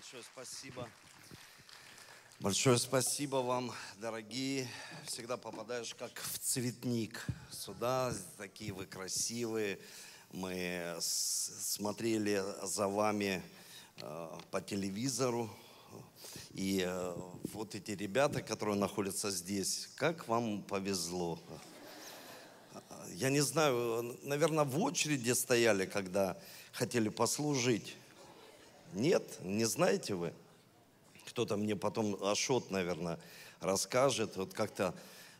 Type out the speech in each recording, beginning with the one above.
Большое спасибо. Большое спасибо вам, дорогие. Всегда попадаешь как в цветник. Сюда такие вы красивые. Мы смотрели за вами э, по телевизору. И э, вот эти ребята, которые находятся здесь, как вам повезло. Я не знаю, наверное, в очереди стояли, когда хотели послужить. Нет, не знаете вы? Кто-то мне потом Ашот, наверное, расскажет. Вот как-то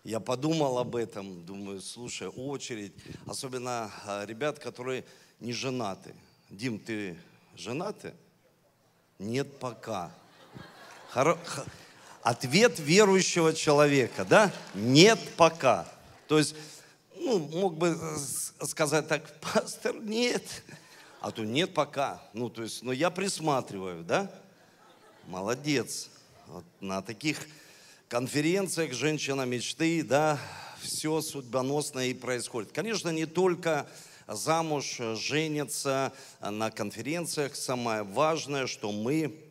я подумал об этом, думаю, слушай, очередь, особенно а, ребят, которые не женаты. Дим, ты женаты? Нет пока. Хоро... Ответ верующего человека, да? Нет пока. То есть, ну, мог бы сказать так, пастор, нет. А то нет пока. Ну, то есть, но я присматриваю, да? Молодец. Вот на таких конференциях «Женщина мечты», да, все судьбоносно и происходит. Конечно, не только замуж, женятся на конференциях. Самое важное, что мы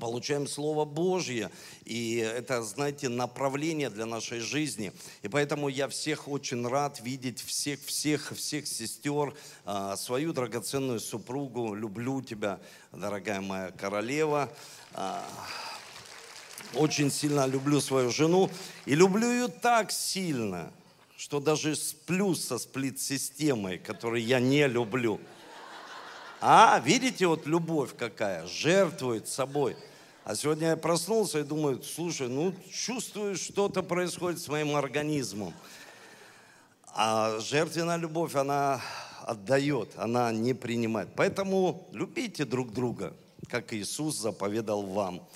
получаем Слово Божье, и это, знаете, направление для нашей жизни. И поэтому я всех очень рад видеть, всех, всех, всех сестер, а, свою драгоценную супругу. Люблю тебя, дорогая моя королева. А, очень сильно люблю свою жену. И люблю ее так сильно, что даже сплю со сплит-системой, которую я не люблю. А, видите, вот любовь какая, жертвует собой. А сегодня я проснулся и думаю, слушай, ну чувствую, что-то происходит с моим организмом. А жертвенная любовь, она отдает, она не принимает. Поэтому любите друг друга, как Иисус заповедал вам.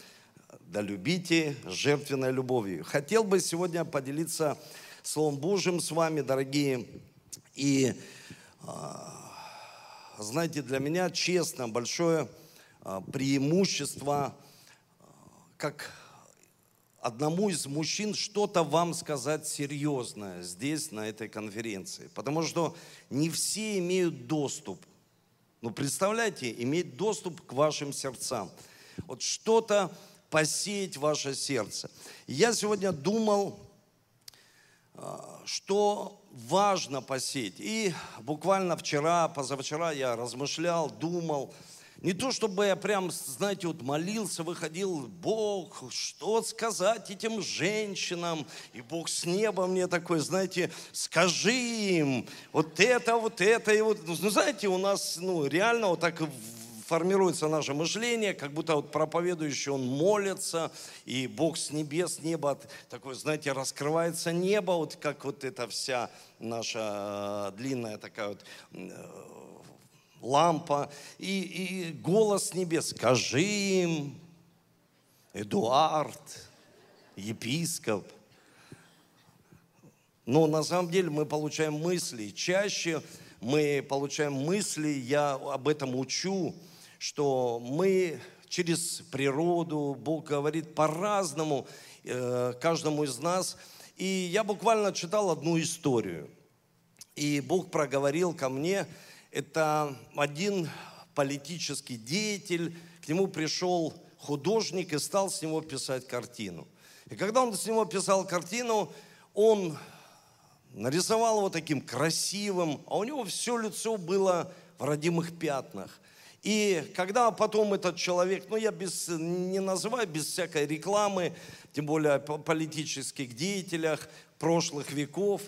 Да любите жертвенной любовью. Хотел бы сегодня поделиться Словом Божьим с вами, дорогие. И а, знаете, для меня, честно, большое а, преимущество, а, как одному из мужчин что-то вам сказать серьезное здесь, на этой конференции. Потому что не все имеют доступ. Ну, представляете, иметь доступ к вашим сердцам. Вот что-то посеять ваше сердце. Я сегодня думал, что важно посеять. И буквально вчера, позавчера я размышлял, думал. Не то, чтобы я прям, знаете, вот молился, выходил, Бог, что сказать этим женщинам? И Бог с неба мне такой, знаете, скажи им вот это, вот это. И вот, ну, знаете, у нас ну, реально вот так формируется наше мышление, как будто вот проповедующий, он молится, и Бог с небес, неба, такое, знаете, раскрывается небо, вот как вот эта вся наша э, длинная такая вот э, лампа, и, и голос небес, скажи им, Эдуард, епископ. Но на самом деле мы получаем мысли. Чаще мы получаем мысли, я об этом учу, что мы через природу, Бог говорит по-разному э, каждому из нас. И я буквально читал одну историю. И Бог проговорил ко мне, это один политический деятель, к нему пришел художник и стал с него писать картину. И когда он с него писал картину, он нарисовал его таким красивым, а у него все лицо было в родимых пятнах. И когда потом этот человек, ну я без, не называю без всякой рекламы, тем более о политических деятелях прошлых веков,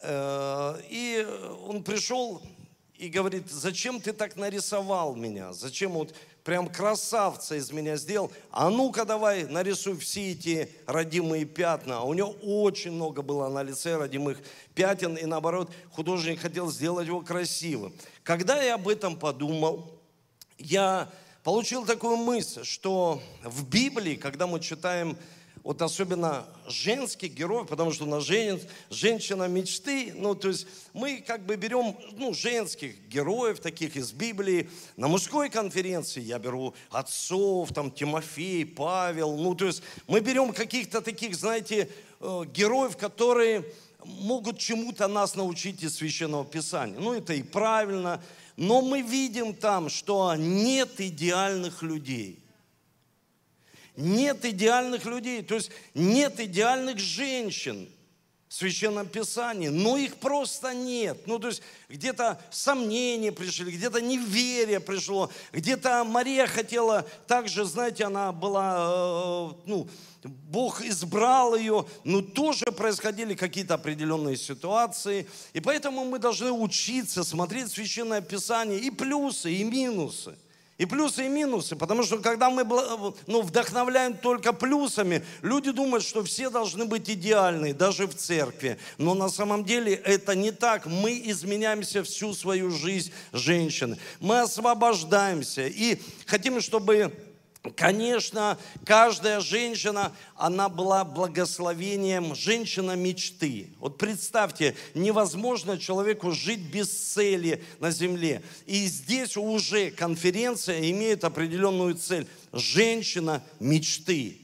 э, и он пришел и говорит, зачем ты так нарисовал меня? Зачем вот прям красавца из меня сделал? А ну-ка давай нарисуй все эти родимые пятна. А у него очень много было на лице родимых пятен, и наоборот, художник хотел сделать его красивым. Когда я об этом подумал, я получил такую мысль, что в Библии, когда мы читаем вот особенно женских героев, потому что у нас жен, женщина мечты, ну, то есть мы как бы берем, ну, женских героев, таких из Библии. На мужской конференции я беру отцов, там, Тимофей, Павел, ну, то есть мы берем каких-то таких, знаете, э, героев, которые могут чему-то нас научить из Священного Писания. Ну, это и правильно, но мы видим там, что нет идеальных людей. нет идеальных людей, то есть нет идеальных женщин в Священном Писании, но их просто нет. Ну, то есть где-то сомнения пришли, где-то неверие пришло, где-то Мария хотела также, знаете, она была, э, ну, Бог избрал ее, но тоже происходили какие-то определенные ситуации. И поэтому мы должны учиться смотреть Священное Писание и плюсы, и минусы. И плюсы, и минусы, потому что когда мы ну, вдохновляем только плюсами, люди думают, что все должны быть идеальны, даже в церкви. Но на самом деле это не так. Мы изменяемся всю свою жизнь женщины. Мы освобождаемся и хотим, чтобы Конечно, каждая женщина, она была благословением, женщина мечты. Вот представьте, невозможно человеку жить без цели на земле. И здесь уже конференция имеет определенную цель. Женщина мечты.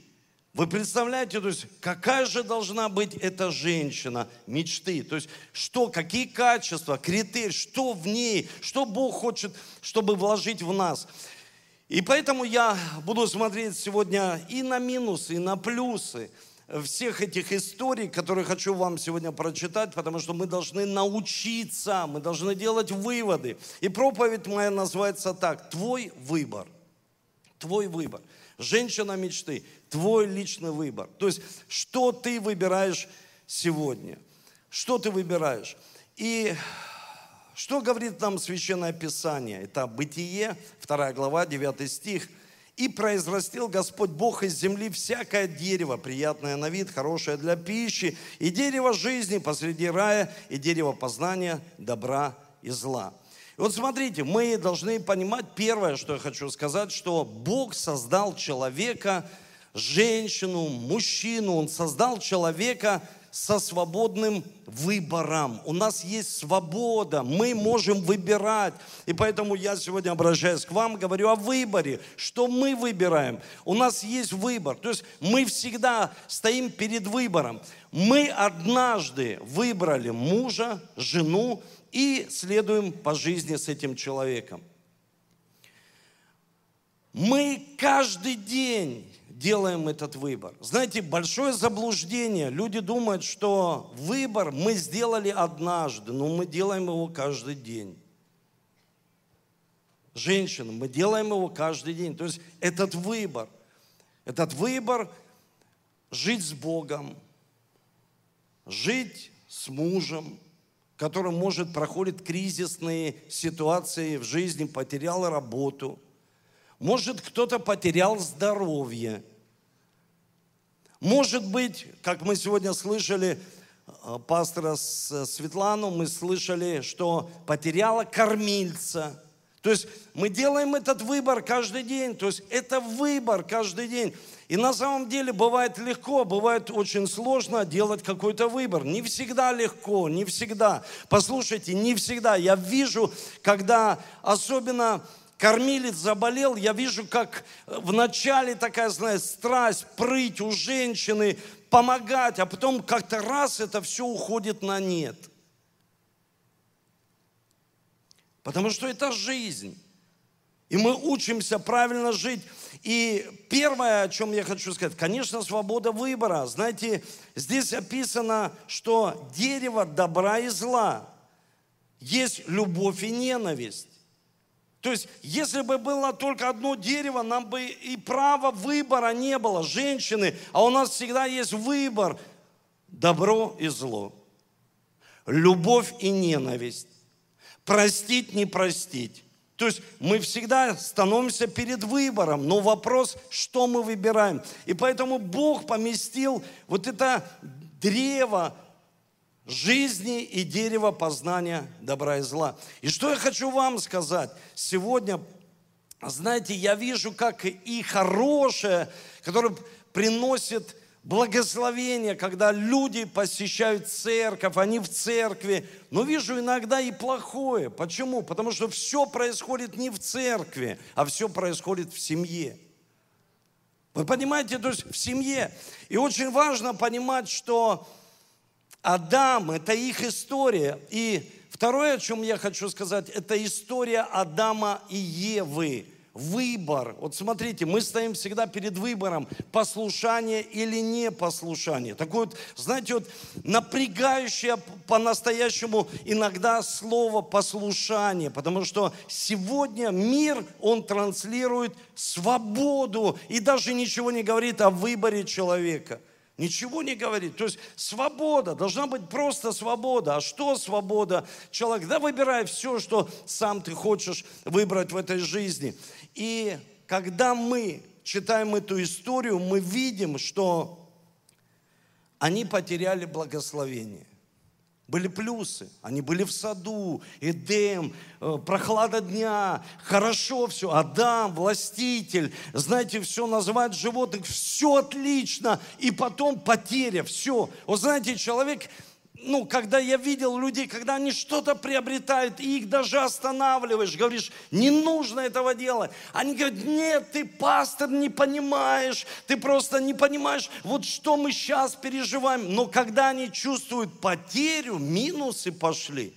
Вы представляете, то есть какая же должна быть эта женщина мечты? То есть что, какие качества, критерии, что в ней, что Бог хочет, чтобы вложить в нас. И поэтому я буду смотреть сегодня и на минусы, и на плюсы всех этих историй, которые хочу вам сегодня прочитать, потому что мы должны научиться, мы должны делать выводы. И проповедь моя называется так, твой выбор. Твой выбор. Женщина мечты, твой личный выбор. То есть, что ты выбираешь сегодня? Что ты выбираешь? И что говорит нам Священное Писание? Это Бытие, 2 глава, 9 стих. «И произрастил Господь Бог из земли всякое дерево, приятное на вид, хорошее для пищи, и дерево жизни посреди рая, и дерево познания добра и зла». Вот смотрите, мы должны понимать, первое, что я хочу сказать, что Бог создал человека, женщину, мужчину, Он создал человека – со свободным выбором. У нас есть свобода, мы можем выбирать. И поэтому я сегодня обращаюсь к вам, говорю о выборе, что мы выбираем. У нас есть выбор. То есть мы всегда стоим перед выбором. Мы однажды выбрали мужа, жену и следуем по жизни с этим человеком. Мы каждый день делаем этот выбор. Знаете, большое заблуждение. Люди думают, что выбор мы сделали однажды, но мы делаем его каждый день. Женщины, мы делаем его каждый день. То есть этот выбор, этот выбор жить с Богом, жить с мужем, который, может, проходит кризисные ситуации в жизни, потерял работу – может, кто-то потерял здоровье. Может быть, как мы сегодня слышали, э, пастора Светлану, мы слышали, что потеряла кормильца. То есть мы делаем этот выбор каждый день. То есть это выбор каждый день. И на самом деле бывает легко, бывает очень сложно делать какой-то выбор. Не всегда легко, не всегда. Послушайте, не всегда. Я вижу, когда особенно кормилец заболел, я вижу, как вначале такая, знаешь, страсть, прыть у женщины, помогать, а потом как-то раз это все уходит на нет. Потому что это жизнь. И мы учимся правильно жить. И первое, о чем я хочу сказать, конечно, свобода выбора. Знаете, здесь описано, что дерево добра и зла. Есть любовь и ненависть. То есть, если бы было только одно дерево, нам бы и права выбора не было, женщины, а у нас всегда есть выбор, добро и зло, любовь и ненависть, простить, не простить. То есть мы всегда становимся перед выбором, но вопрос, что мы выбираем. И поэтому Бог поместил вот это древо жизни и дерево познания добра и зла. И что я хочу вам сказать? Сегодня, знаете, я вижу, как и хорошее, которое приносит благословение, когда люди посещают церковь, они в церкви. Но вижу иногда и плохое. Почему? Потому что все происходит не в церкви, а все происходит в семье. Вы понимаете, то есть в семье. И очень важно понимать, что Адам – это их история. И второе, о чем я хочу сказать, это история Адама и Евы выбор. Вот смотрите, мы стоим всегда перед выбором, послушание или непослушание. Такое вот, знаете, вот напрягающее по-настоящему иногда слово послушание, потому что сегодня мир, он транслирует свободу и даже ничего не говорит о выборе человека. Ничего не говорит. То есть свобода, должна быть просто свобода. А что свобода? Человек, да выбирай все, что сам ты хочешь выбрать в этой жизни. И когда мы читаем эту историю, мы видим, что они потеряли благословение. Были плюсы. Они были в саду, Эдем, э, прохлада дня, хорошо все. Адам, властитель, знаете, все называют животных, все отлично. И потом потеря, все. Вот знаете, человек ну, когда я видел людей, когда они что-то приобретают, и их даже останавливаешь, говоришь, не нужно этого делать. Они говорят, нет, ты, пастор, не понимаешь, ты просто не понимаешь, вот что мы сейчас переживаем. Но когда они чувствуют потерю, минусы пошли,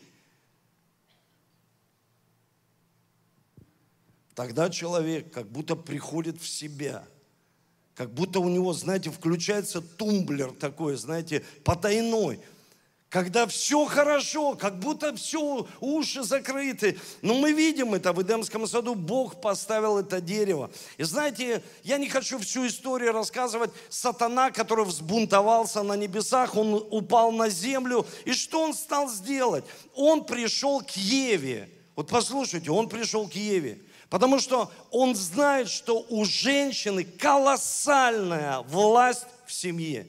тогда человек как будто приходит в себя – как будто у него, знаете, включается тумблер такой, знаете, потайной когда все хорошо, как будто все, уши закрыты. Но мы видим это в Эдемском саду, Бог поставил это дерево. И знаете, я не хочу всю историю рассказывать. Сатана, который взбунтовался на небесах, он упал на землю. И что он стал сделать? Он пришел к Еве. Вот послушайте, он пришел к Еве. Потому что он знает, что у женщины колоссальная власть в семье.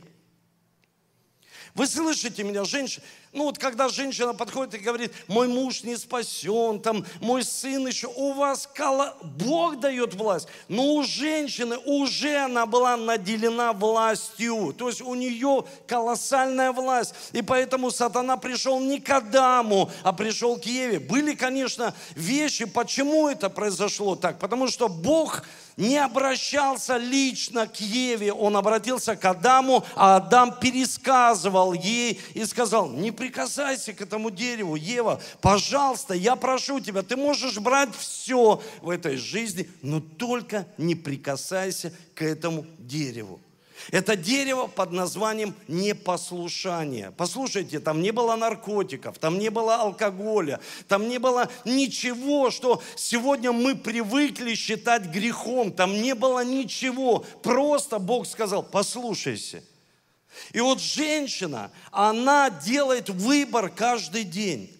Вы слышите меня, женщина? Ну вот когда женщина подходит и говорит, мой муж не спасен, там, мой сын еще, у вас кала... Бог дает власть, но у женщины уже она была наделена властью, то есть у нее колоссальная власть, и поэтому сатана пришел не к Адаму, а пришел к Еве. Были, конечно, вещи, почему это произошло так, потому что Бог не обращался лично к Еве, он обратился к Адаму, а Адам пересказывал ей и сказал, не прикасайся к этому дереву, Ева, пожалуйста, я прошу тебя, ты можешь брать все в этой жизни, но только не прикасайся к этому дереву. Это дерево под названием непослушание. Послушайте, там не было наркотиков, там не было алкоголя, там не было ничего, что сегодня мы привыкли считать грехом. Там не было ничего. Просто Бог сказал, послушайся. И вот женщина, она делает выбор каждый день,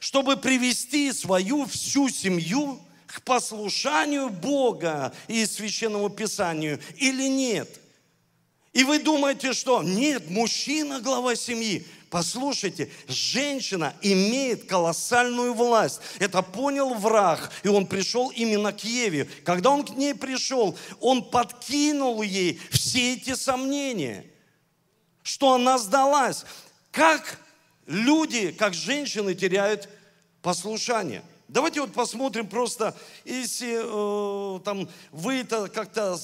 чтобы привести свою всю семью к послушанию Бога и Священному Писанию или нет. И вы думаете, что нет, мужчина глава семьи. Послушайте, женщина имеет колоссальную власть. Это понял враг, и он пришел именно к Еве. Когда он к ней пришел, он подкинул ей все эти сомнения, что она сдалась. Как люди, как женщины теряют послушание – Давайте вот посмотрим просто, если э, там вы это как-то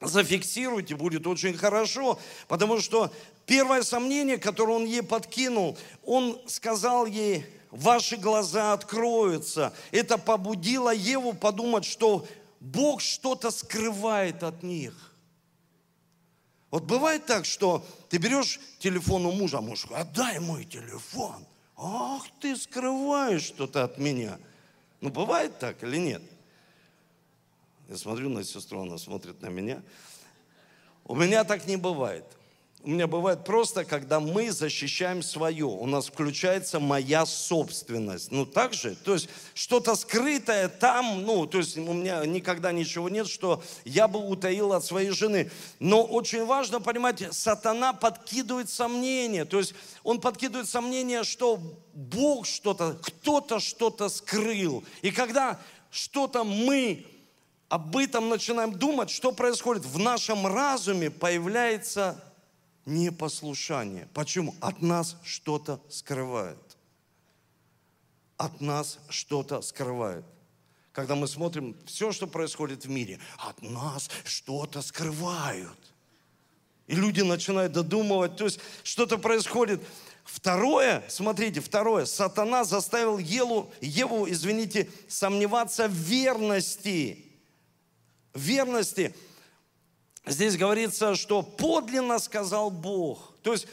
зафиксируете, будет очень хорошо, потому что первое сомнение, которое он ей подкинул, он сказал ей, ваши глаза откроются. Это побудило Еву подумать, что Бог что-то скрывает от них. Вот бывает так, что ты берешь телефон у мужа, а муж отдай мой телефон. Ах, ты скрываешь что-то от меня. Ну, бывает так или нет? Я смотрю на сестру, она смотрит на меня. У меня так не бывает. У меня бывает просто, когда мы защищаем свое, у нас включается моя собственность. Ну, так же, то есть что-то скрытое там, ну, то есть у меня никогда ничего нет, что я бы утаил от своей жены. Но очень важно понимать, сатана подкидывает сомнения, то есть он подкидывает сомнения, что Бог что-то, кто-то что-то скрыл. И когда что-то мы об этом начинаем думать, что происходит? В нашем разуме появляется непослушание. Почему? От нас что-то скрывает. От нас что-то скрывает. Когда мы смотрим все, что происходит в мире, от нас что-то скрывают. И люди начинают додумывать, то есть что-то происходит. Второе, смотрите, второе, сатана заставил Елу, Еву, извините, сомневаться в верности. Верности. Здесь говорится, что подлинно сказал Бог. То есть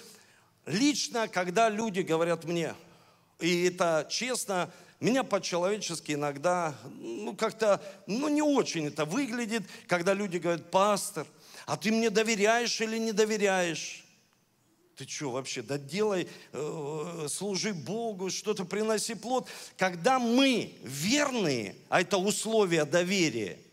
лично, когда люди говорят мне, и это честно, меня по-человечески иногда, ну, как-то, ну, не очень это выглядит, когда люди говорят, пастор, а ты мне доверяешь или не доверяешь? Ты что вообще, да делай, э, служи Богу, что-то приноси плод. Когда мы верные, а это условия доверия –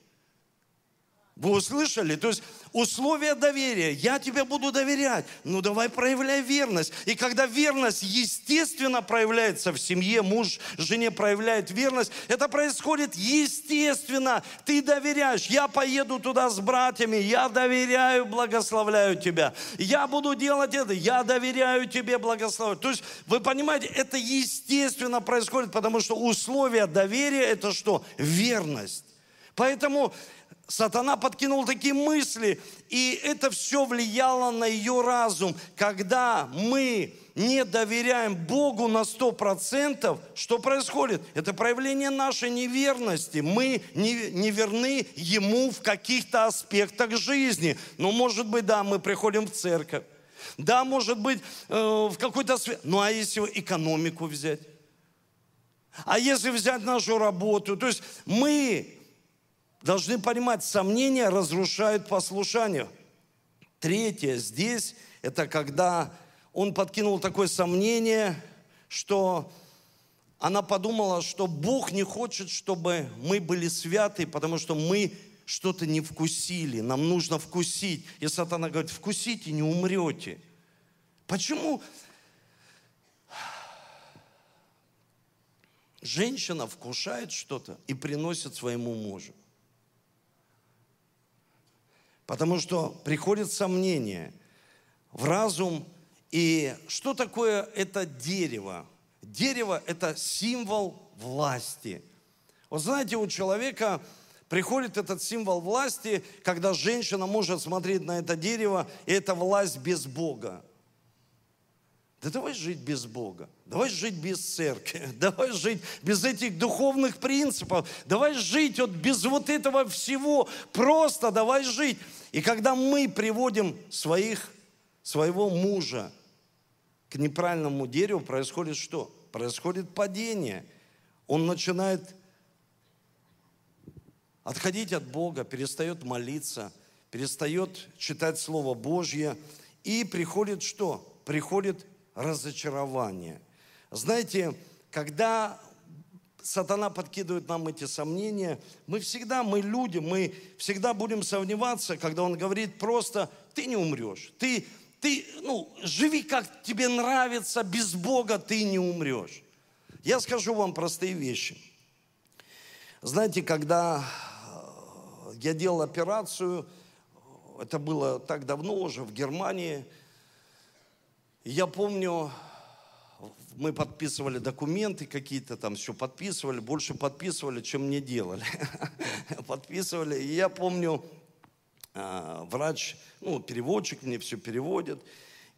вы услышали? То есть условия доверия. Я тебе буду доверять. Ну давай проявляй верность. И когда верность естественно проявляется в семье, муж жене проявляет верность, это происходит естественно. Ты доверяешь. Я поеду туда с братьями. Я доверяю, благословляю тебя. Я буду делать это. Я доверяю тебе, благословляю. То есть вы понимаете, это естественно происходит, потому что условия доверия это что? Верность. Поэтому Сатана подкинул такие мысли, и это все влияло на ее разум. Когда мы не доверяем Богу на сто процентов, что происходит? Это проявление нашей неверности. Мы не, не верны Ему в каких-то аспектах жизни. Ну, может быть, да, мы приходим в церковь. Да, может быть, э, в какой-то сфере. Ну, а если экономику взять? А если взять нашу работу? То есть мы должны понимать, сомнения разрушают послушание. Третье здесь, это когда он подкинул такое сомнение, что она подумала, что Бог не хочет, чтобы мы были святы, потому что мы что-то не вкусили, нам нужно вкусить. И сатана говорит, вкусите, не умрете. Почему женщина вкушает что-то и приносит своему мужу? Потому что приходит сомнение в разум. И что такое это дерево? Дерево – это символ власти. Вот знаете, у человека приходит этот символ власти, когда женщина может смотреть на это дерево, и это власть без Бога. Да давай жить без Бога, давай жить без церкви, давай жить без этих духовных принципов, давай жить вот без вот этого всего, просто давай жить. И когда мы приводим своих, своего мужа к неправильному дереву, происходит что? Происходит падение. Он начинает отходить от Бога, перестает молиться, перестает читать Слово Божье. И приходит что? Приходит разочарование. Знаете, когда сатана подкидывает нам эти сомнения, мы всегда, мы люди, мы всегда будем сомневаться, когда он говорит просто, ты не умрешь, ты, ты ну, живи как тебе нравится, без Бога ты не умрешь. Я скажу вам простые вещи. Знаете, когда э, я делал операцию, это было так давно уже, в Германии, я помню, мы подписывали документы какие-то там, все подписывали, больше подписывали, чем мне делали. Подписывали. И я помню, а, врач, ну, переводчик мне все переводит,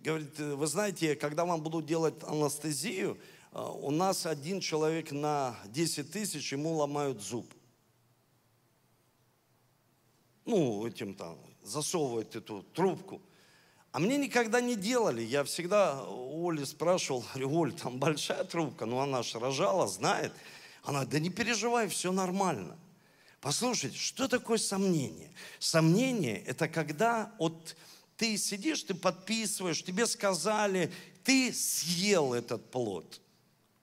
говорит, вы знаете, когда вам будут делать анестезию, а, у нас один человек на 10 тысяч, ему ломают зуб. Ну, этим там, засовывают эту трубку. А мне никогда не делали. Я всегда у Оли спрашивал, говорю, Оль, там большая трубка, ну она же рожала, знает. Она, да не переживай, все нормально. Послушайте, что такое сомнение? Сомнение – это когда вот ты сидишь, ты подписываешь, тебе сказали, ты съел этот плод.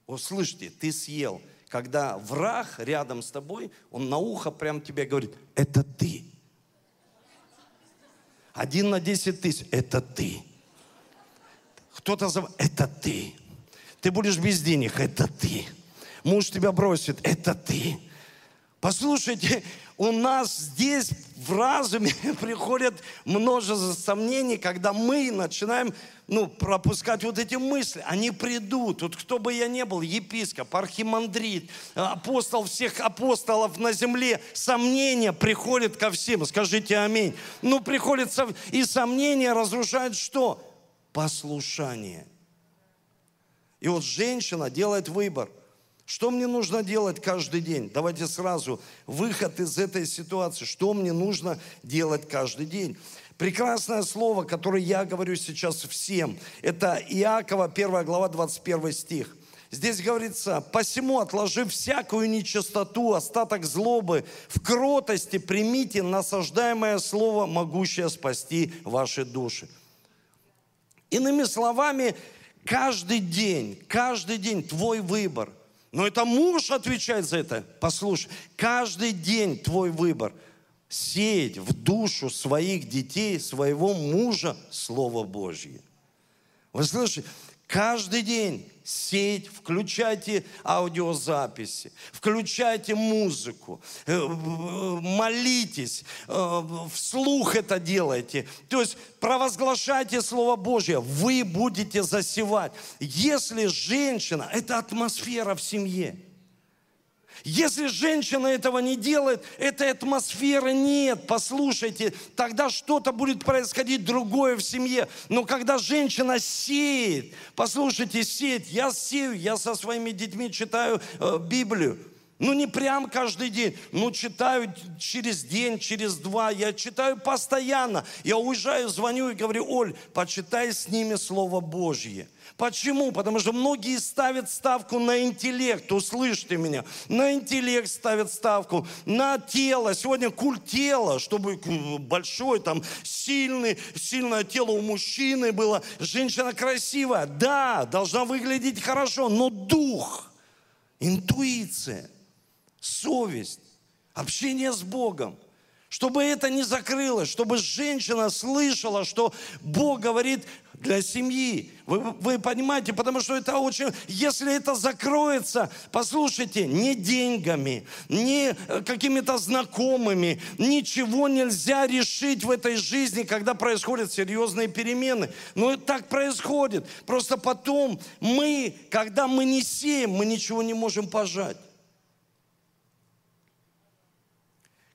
Вот слышите, ты съел. Когда враг рядом с тобой, он на ухо прям тебе говорит, это ты. Один на десять тысяч – это ты. Кто-то зов... – это ты. Ты будешь без денег – это ты. Муж тебя бросит – это ты. Послушайте, у нас здесь в разуме приходят множество сомнений, когда мы начинаем ну, пропускать вот эти мысли. Они придут. Вот кто бы я ни был, епископ, архимандрит, апостол всех апостолов на земле, сомнения приходят ко всем. Скажите аминь. Ну, приходится, и сомнения разрушают что? Послушание. И вот женщина делает выбор. Что мне нужно делать каждый день? Давайте сразу выход из этой ситуации. Что мне нужно делать каждый день? Прекрасное слово, которое я говорю сейчас всем, это Иакова, 1 глава, 21 стих. Здесь говорится, посему отложив всякую нечистоту, остаток злобы, в кротости примите насаждаемое слово, могущее спасти ваши души. Иными словами, каждый день, каждый день твой выбор. Но это муж отвечает за это. Послушай, каждый день твой выбор – сеять в душу своих детей, своего мужа Слово Божье. Вы слышите? Каждый день сеять, включайте аудиозаписи, включайте музыку, э, молитесь, э, вслух это делайте. То есть провозглашайте Слово Божье, вы будете засевать. Если женщина, это атмосфера в семье – если женщина этого не делает, этой атмосферы нет. Послушайте, тогда что-то будет происходить другое в семье. Но когда женщина сеет, послушайте, сеет, я сею, я со своими детьми читаю э, Библию. Ну, не прям каждый день, но читаю через день, через два. Я читаю постоянно. Я уезжаю, звоню и говорю, Оль, почитай с ними Слово Божье. Почему? Потому что многие ставят ставку на интеллект, услышьте меня, на интеллект ставят ставку, на тело. Сегодня культ тела, чтобы большой, там, сильный, сильное тело у мужчины было. Женщина красивая, да, должна выглядеть хорошо, но дух, интуиция, совесть, общение с Богом – чтобы это не закрылось, чтобы женщина слышала, что Бог говорит для семьи. Вы, вы понимаете, потому что это очень... Если это закроется, послушайте, не деньгами, не э, какими-то знакомыми, ничего нельзя решить в этой жизни, когда происходят серьезные перемены. Но так происходит. Просто потом мы, когда мы не сеем, мы ничего не можем пожать.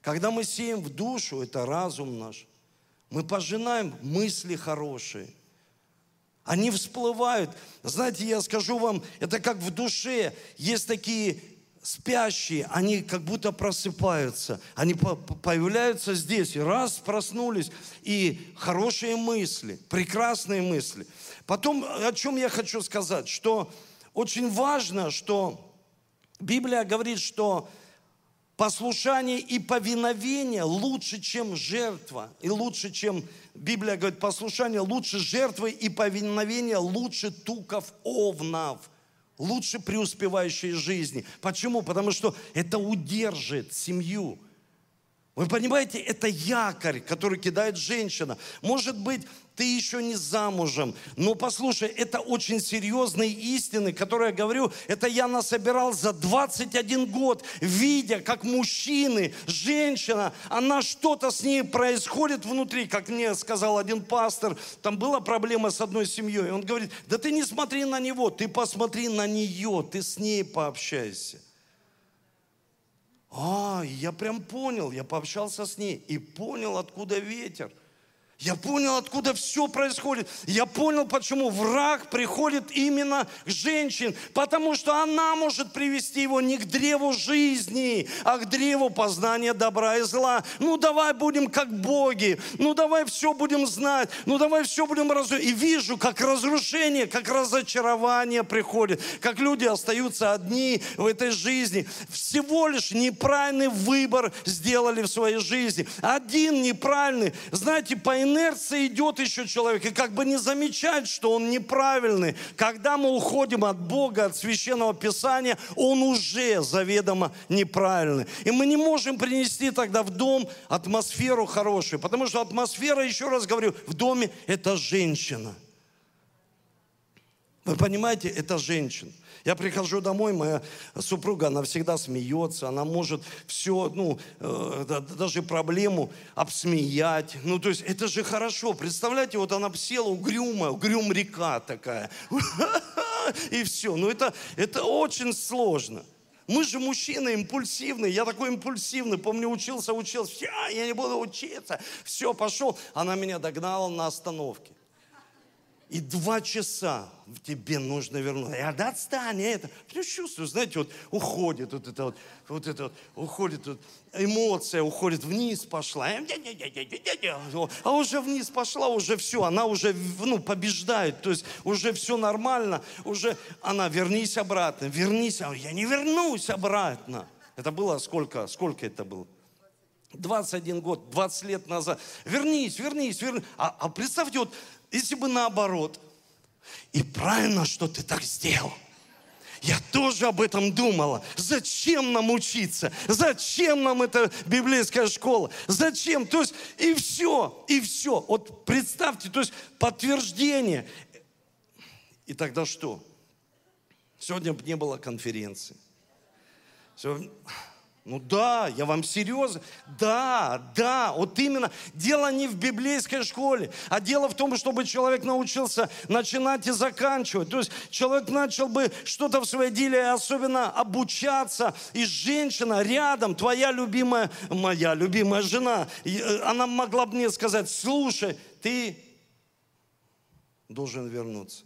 Когда мы сеем в душу, это разум наш, мы пожинаем мысли хорошие – они всплывают. Знаете, я скажу вам, это как в душе. Есть такие спящие, они как будто просыпаются. Они появляются здесь, и раз проснулись, и хорошие мысли, прекрасные мысли. Потом, о чем я хочу сказать, что очень важно, что Библия говорит, что послушание и повиновение лучше, чем жертва, и лучше, чем Библия говорит, послушание лучше жертвы и повиновение лучше туков овнов, лучше преуспевающей жизни. Почему? Потому что это удержит семью. Вы понимаете, это якорь, который кидает женщина. Может быть, ты еще не замужем. Но послушай, это очень серьезные истины, которые я говорю, это я насобирал за 21 год, видя, как мужчины, женщина, она что-то с ней происходит внутри, как мне сказал один пастор, там была проблема с одной семьей, он говорит, да ты не смотри на него, ты посмотри на нее, ты с ней пообщайся. А, я прям понял, я пообщался с ней и понял, откуда ветер. Я понял, откуда все происходит. Я понял, почему враг приходит именно к женщине. Потому что она может привести его не к древу жизни, а к древу познания добра и зла. Ну давай будем как боги. Ну давай все будем знать. Ну давай все будем разрушать. И вижу, как разрушение, как разочарование приходит. Как люди остаются одни в этой жизни. Всего лишь неправильный выбор сделали в своей жизни. Один неправильный. Знаете, по инерции идет еще человек, и как бы не замечать, что он неправильный. Когда мы уходим от Бога, от Священного Писания, он уже заведомо неправильный. И мы не можем принести тогда в дом атмосферу хорошую, потому что атмосфера, еще раз говорю, в доме – это женщина. Вы понимаете, это женщина. Я прихожу домой, моя супруга, она всегда смеется, она может все, ну, э, даже проблему обсмеять. Ну, то есть это же хорошо. Представляете, вот она села угрюмая, угрюм река такая. И все. Ну, это, это очень сложно. Мы же мужчины импульсивные. Я такой импульсивный. Помню, учился, учился. Я не буду учиться. Все, пошел. Она меня догнала на остановке. И два часа тебе нужно вернуть. Я, да отстань, это. Я чувствую, знаете, вот уходит вот это вот, вот это вот, уходит вот, эмоция уходит вниз пошла. А уже вниз пошла, уже все, она уже, ну, побеждает, то есть уже все нормально, уже она, вернись обратно, вернись, а я не вернусь обратно. Это было сколько, сколько это было? 21 год, 20 лет назад. Вернись, вернись, вернись. А, а представьте, вот если бы наоборот. И правильно, что ты так сделал. Я тоже об этом думала. Зачем нам учиться? Зачем нам эта библейская школа? Зачем? То есть и все, и все. Вот представьте, то есть подтверждение. И тогда что? Сегодня не было конференции. Сегодня... Ну да, я вам серьезно. Да, да, вот именно. Дело не в библейской школе, а дело в том, чтобы человек научился начинать и заканчивать. То есть человек начал бы что-то в своей деле, особенно обучаться, и женщина рядом, твоя любимая, моя любимая жена, э, она могла бы мне сказать, слушай, ты должен вернуться.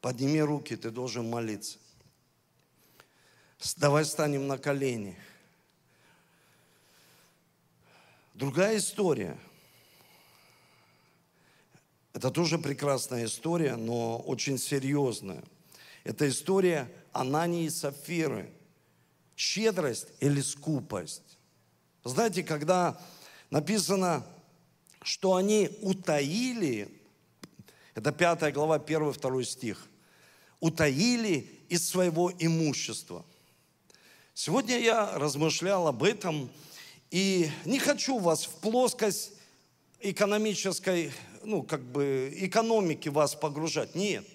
Подними руки, ты должен молиться. Давай станем на колени. Другая история. Это тоже прекрасная история, но очень серьезная. Это история Анании и Сафиры. Щедрость или скупость. Знаете, когда написано, что они утаили, это пятая глава, первый, второй стих, утаили из своего имущества – Сегодня я размышлял об этом и не хочу вас в плоскость экономической, ну, как бы, экономики вас погружать. Нет.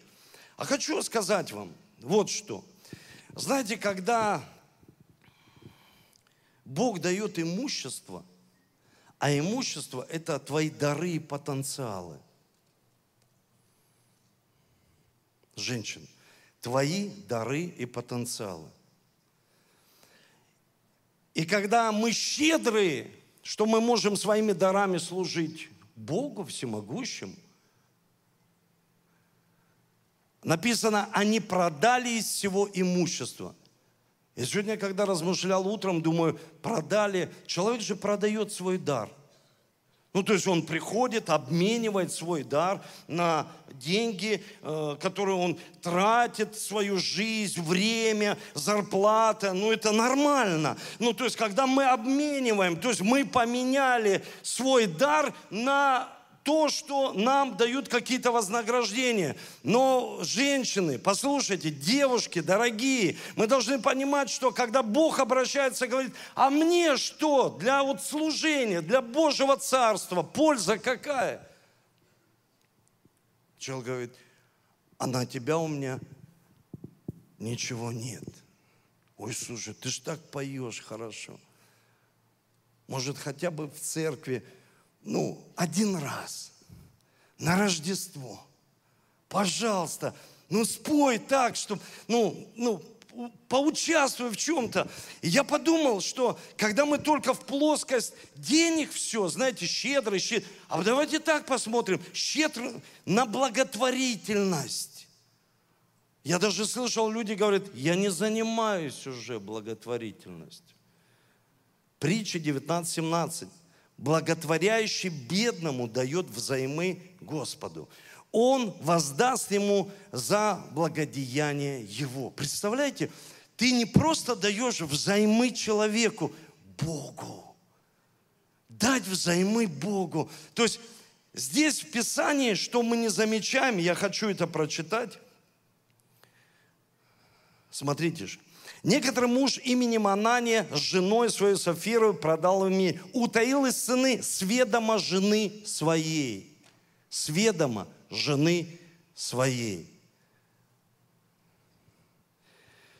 А хочу сказать вам вот что. Знаете, когда Бог дает имущество, а имущество – это твои дары и потенциалы. Женщин, твои дары и потенциалы – и когда мы щедрые, что мы можем своими дарами служить Богу всемогущему, написано, они продали из всего имущества. И сегодня, когда размышлял утром, думаю, продали, человек же продает свой дар – ну, то есть он приходит, обменивает свой дар на деньги, э, которые он тратит, свою жизнь, время, зарплата. Ну, это нормально. Ну, то есть, когда мы обмениваем, то есть мы поменяли свой дар на то, что нам дают какие-то вознаграждения. Но женщины, послушайте, девушки, дорогие, мы должны понимать, что когда Бог обращается и говорит, а мне что? Для вот служения, для Божьего Царства, польза какая? Человек говорит, а на тебя у меня ничего нет. Ой, слушай, ты ж так поешь хорошо. Может, хотя бы в церкви ну, один раз на Рождество. Пожалуйста, ну спой так, чтобы, ну, ну, поучаствуй в чем-то. И я подумал, что когда мы только в плоскость денег все, знаете, щедрый, щедрый, а давайте так посмотрим, щедрый на благотворительность. Я даже слышал, люди говорят, я не занимаюсь уже благотворительностью. Притча 19.17 благотворяющий бедному дает взаймы Господу. Он воздаст ему за благодеяние его. Представляете, ты не просто даешь взаймы человеку, Богу. Дать взаймы Богу. То есть здесь в Писании, что мы не замечаем, я хочу это прочитать. Смотрите же. Некоторый муж именем Манания с женой своей Сафирой продал ими, утаил из сыны сведомо жены своей. Сведомо жены своей.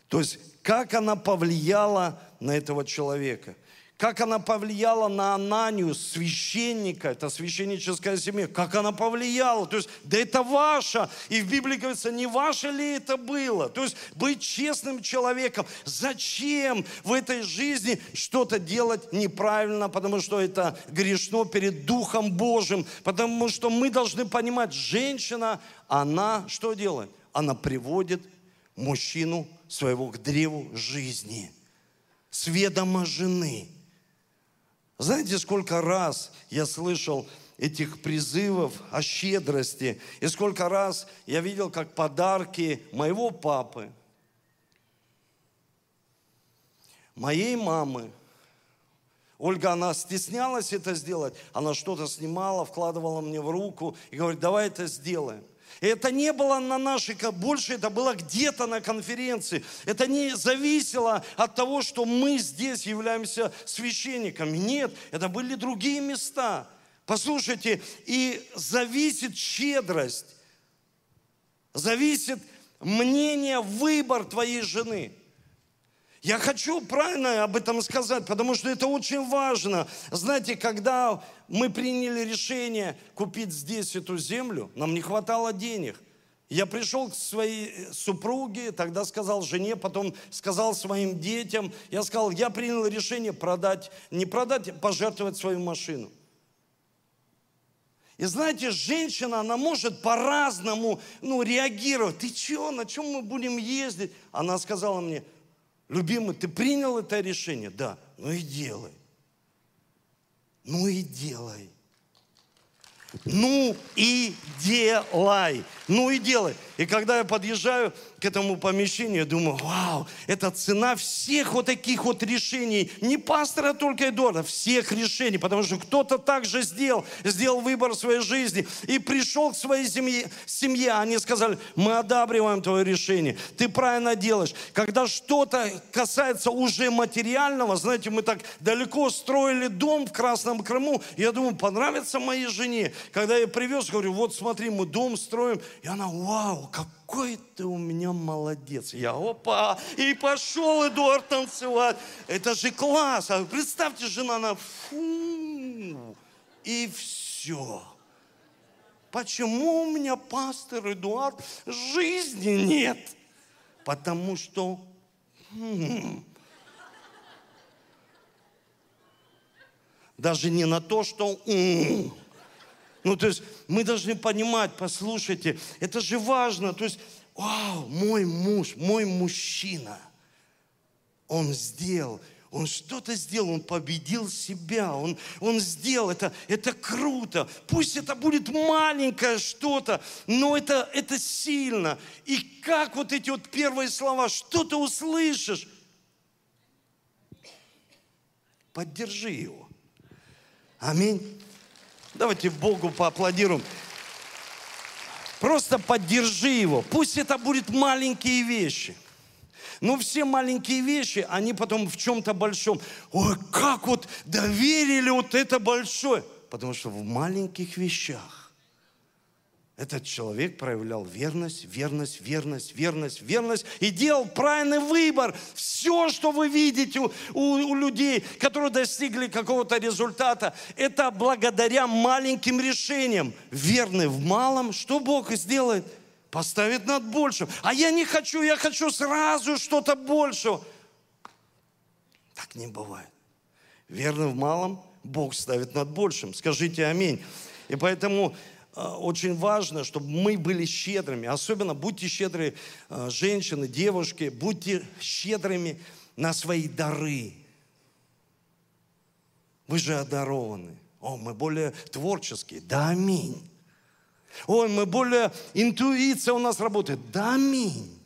То есть, как она повлияла на этого человека как она повлияла на Ананию, священника, это священническая семья, как она повлияла. То есть, да это ваша. И в Библии говорится, не ваше ли это было? То есть, быть честным человеком. Зачем в этой жизни что-то делать неправильно? Потому что это грешно перед Духом Божьим. Потому что мы должны понимать, женщина, она что делает? Она приводит мужчину своего к древу жизни. С ведома жены – знаете, сколько раз я слышал этих призывов о щедрости, и сколько раз я видел, как подарки моего папы, моей мамы, Ольга, она стеснялась это сделать, она что-то снимала, вкладывала мне в руку и говорит, давай это сделаем. Это не было на нашей, больше это было где-то на конференции. Это не зависело от того, что мы здесь являемся священниками. Нет, это были другие места. Послушайте, и зависит щедрость, зависит мнение, выбор твоей жены – я хочу правильно об этом сказать, потому что это очень важно. Знаете, когда мы приняли решение купить здесь эту землю, нам не хватало денег. Я пришел к своей супруге, тогда сказал жене, потом сказал своим детям. Я сказал, я принял решение продать, не продать, а пожертвовать свою машину. И знаете, женщина, она может по-разному ну, реагировать. Ты что, на чем мы будем ездить? Она сказала мне, Любимый, ты принял это решение? Да. Ну и делай. Ну и делай. Ну и делай. Ну и делай. И когда я подъезжаю к этому помещению, я думаю, вау, это цена всех вот таких вот решений. Не пастора только Эдуарда, всех решений. Потому что кто-то так же сделал, сделал выбор своей жизни и пришел к своей семье. семье. Они сказали, мы одабриваем твое решение. Ты правильно делаешь. Когда что-то касается уже материального, знаете, мы так далеко строили дом в Красном Крыму. Я думаю, понравится моей жене. Когда я привез, говорю, вот смотри, мы дом строим. И она, вау, какой ты у меня молодец. Я, опа, и пошел Эдуард танцевать. Это же класс. А представьте, жена, она, фу, и все. Почему у меня пастор Эдуард жизни нет? Потому что хм, даже не на то, что м, ну, то есть мы должны понимать, послушайте, это же важно. То есть, вау, мой муж, мой мужчина, он сделал, он что-то сделал, он победил себя, он, он сделал это, это круто. Пусть это будет маленькое что-то, но это, это сильно. И как вот эти вот первые слова, что ты услышишь? Поддержи его. Аминь. Давайте Богу поаплодируем. Просто поддержи его. Пусть это будут маленькие вещи. Но все маленькие вещи, они потом в чем-то большом. Ой, как вот доверили вот это большое. Потому что в маленьких вещах этот человек проявлял верность, верность, верность, верность, верность и делал правильный выбор. Все, что вы видите у, у, у людей, которые достигли какого-то результата, это благодаря маленьким решениям. Верный в малом, что Бог сделает? Поставит над большим. А я не хочу, я хочу сразу что-то большее. Так не бывает. Верный в малом, Бог ставит над большим. Скажите аминь. И поэтому очень важно, чтобы мы были щедрыми. Особенно будьте щедры, э, женщины, девушки, будьте щедрыми на свои дары. Вы же одарованы. О, мы более творческие. Да, аминь. Ой, мы более, интуиция у нас работает. Да, аминь.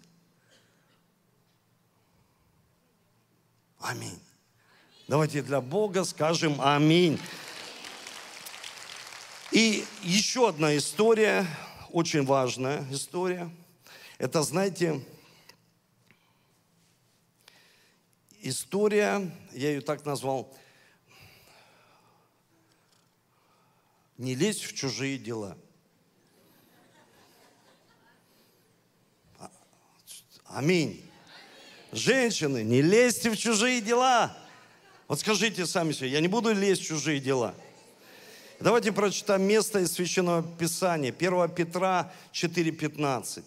Аминь. Давайте для Бога скажем аминь. И еще одна история, очень важная история. Это, знаете, история, я ее так назвал, не лезь в чужие дела. Аминь. Женщины, не лезьте в чужие дела. Вот скажите сами себе, я не буду лезть в чужие дела. Давайте прочитаем место из Священного Писания, 1 Петра 4,15.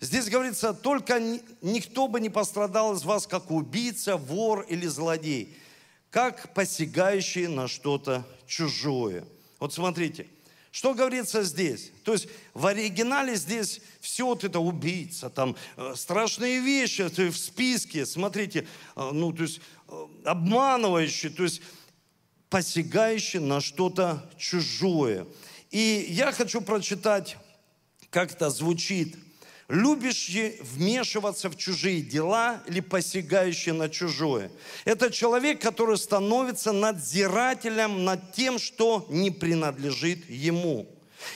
Здесь говорится, только никто бы не пострадал из вас, как убийца, вор или злодей, как посягающий на что-то чужое. Вот смотрите, что говорится здесь? То есть в оригинале здесь все вот это убийца, там э, страшные вещи в списке, смотрите, э, ну то есть э, обманывающие, то есть посягающий на что-то чужое. И я хочу прочитать, как это звучит – любящий вмешиваться в чужие дела или посягающий на чужое. Это человек, который становится надзирателем над тем, что не принадлежит ему.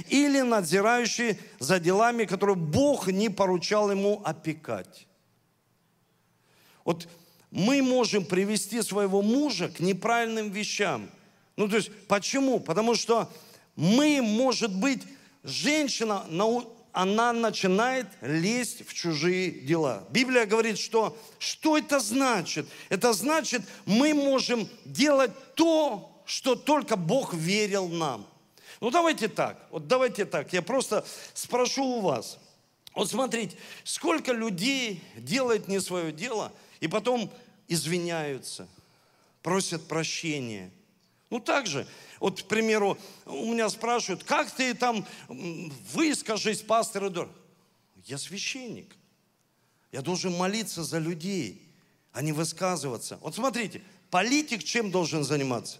Или надзирающий за делами, которые Бог не поручал ему опекать. Вот мы можем привести своего мужа к неправильным вещам. Ну, то есть, почему? Потому что мы, может быть, женщина она начинает лезть в чужие дела. Библия говорит, что что это значит? Это значит, мы можем делать то, что только Бог верил нам. Ну давайте так, вот давайте так, я просто спрошу у вас. Вот смотрите, сколько людей делает не свое дело и потом извиняются, просят прощения. Ну так же, вот, к примеру, у меня спрашивают, как ты там, выскажись, пастор Эдуард. Я священник. Я должен молиться за людей, а не высказываться. Вот смотрите, политик чем должен заниматься?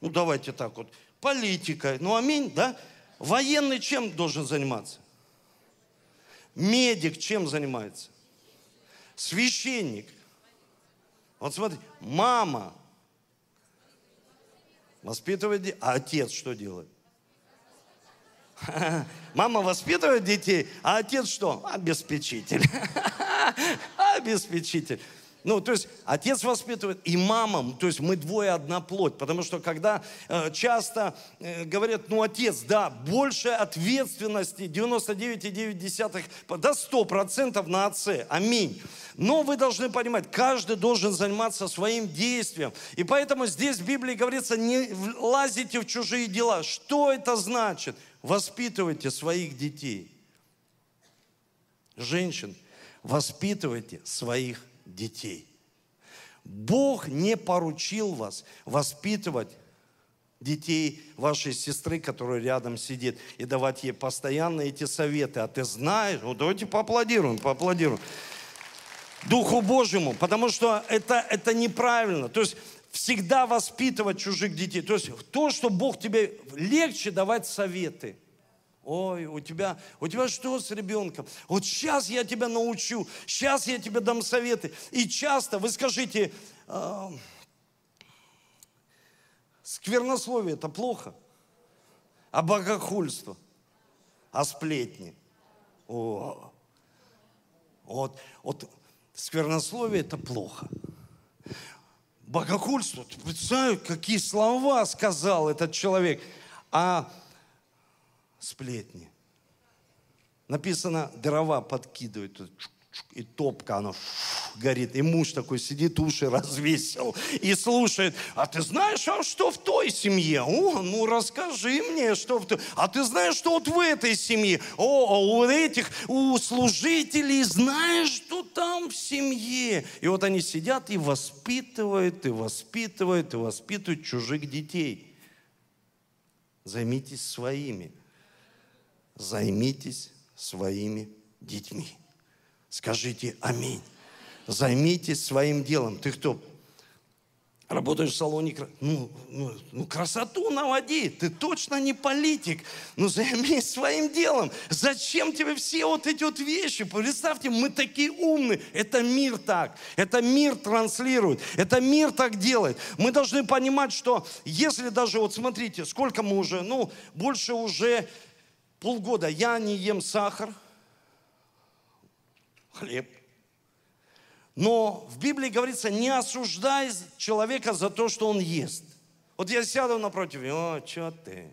Ну, давайте так вот. Политикой. Ну, аминь, да? Военный чем должен заниматься? Медик чем занимается? Священник. Вот смотрите, мама, Воспитывает А отец что делает? Мама воспитывает детей, а отец что? Обеспечитель. Обеспечитель. Ну, то есть отец воспитывает и мама, то есть мы двое одна плоть. Потому что когда э, часто э, говорят, ну, отец, да, больше ответственности, 99,9, до 100% на отце. Аминь. Но вы должны понимать, каждый должен заниматься своим действием. И поэтому здесь в Библии говорится, не лазите в чужие дела. Что это значит? Воспитывайте своих детей. Женщин, воспитывайте своих детей. Бог не поручил вас воспитывать детей вашей сестры, которая рядом сидит, и давать ей постоянно эти советы. А ты знаешь, ну давайте поаплодируем, поаплодируем. Духу Божьему, потому что это, это неправильно. То есть всегда воспитывать чужих детей. То есть то, что Бог тебе легче давать советы – Ой, у тебя, у тебя что с ребенком? Вот сейчас я тебя научу, сейчас я тебе дам советы. И часто вы скажите, э, сквернословие это плохо, а богохульство, а сплетни. О, вот, вот сквернословие это плохо. Богохульство, представляю, какие слова сказал этот человек. А сплетни. Написано, дрова подкидывают, и топка, оно горит. И муж такой сидит, уши развесил и слушает. А ты знаешь, а что в той семье? О, ну расскажи мне, что в той. А ты знаешь, что вот в этой семье? О, а у этих, у служителей, знаешь, что там в семье? И вот они сидят и воспитывают, и воспитывают, и воспитывают чужих детей. Займитесь своими займитесь своими детьми. Скажите аминь. Займитесь своим делом. Ты кто? Работаешь в салоне, ну, ну, ну красоту наводи, ты точно не политик, ну займись своим делом. Зачем тебе все вот эти вот вещи? Представьте, мы такие умные, это мир так, это мир транслирует, это мир так делает. Мы должны понимать, что если даже, вот смотрите, сколько мы уже, ну, больше уже полгода я не ем сахар, хлеб. Но в Библии говорится, не осуждай человека за то, что он ест. Вот я сяду напротив, о, что ты,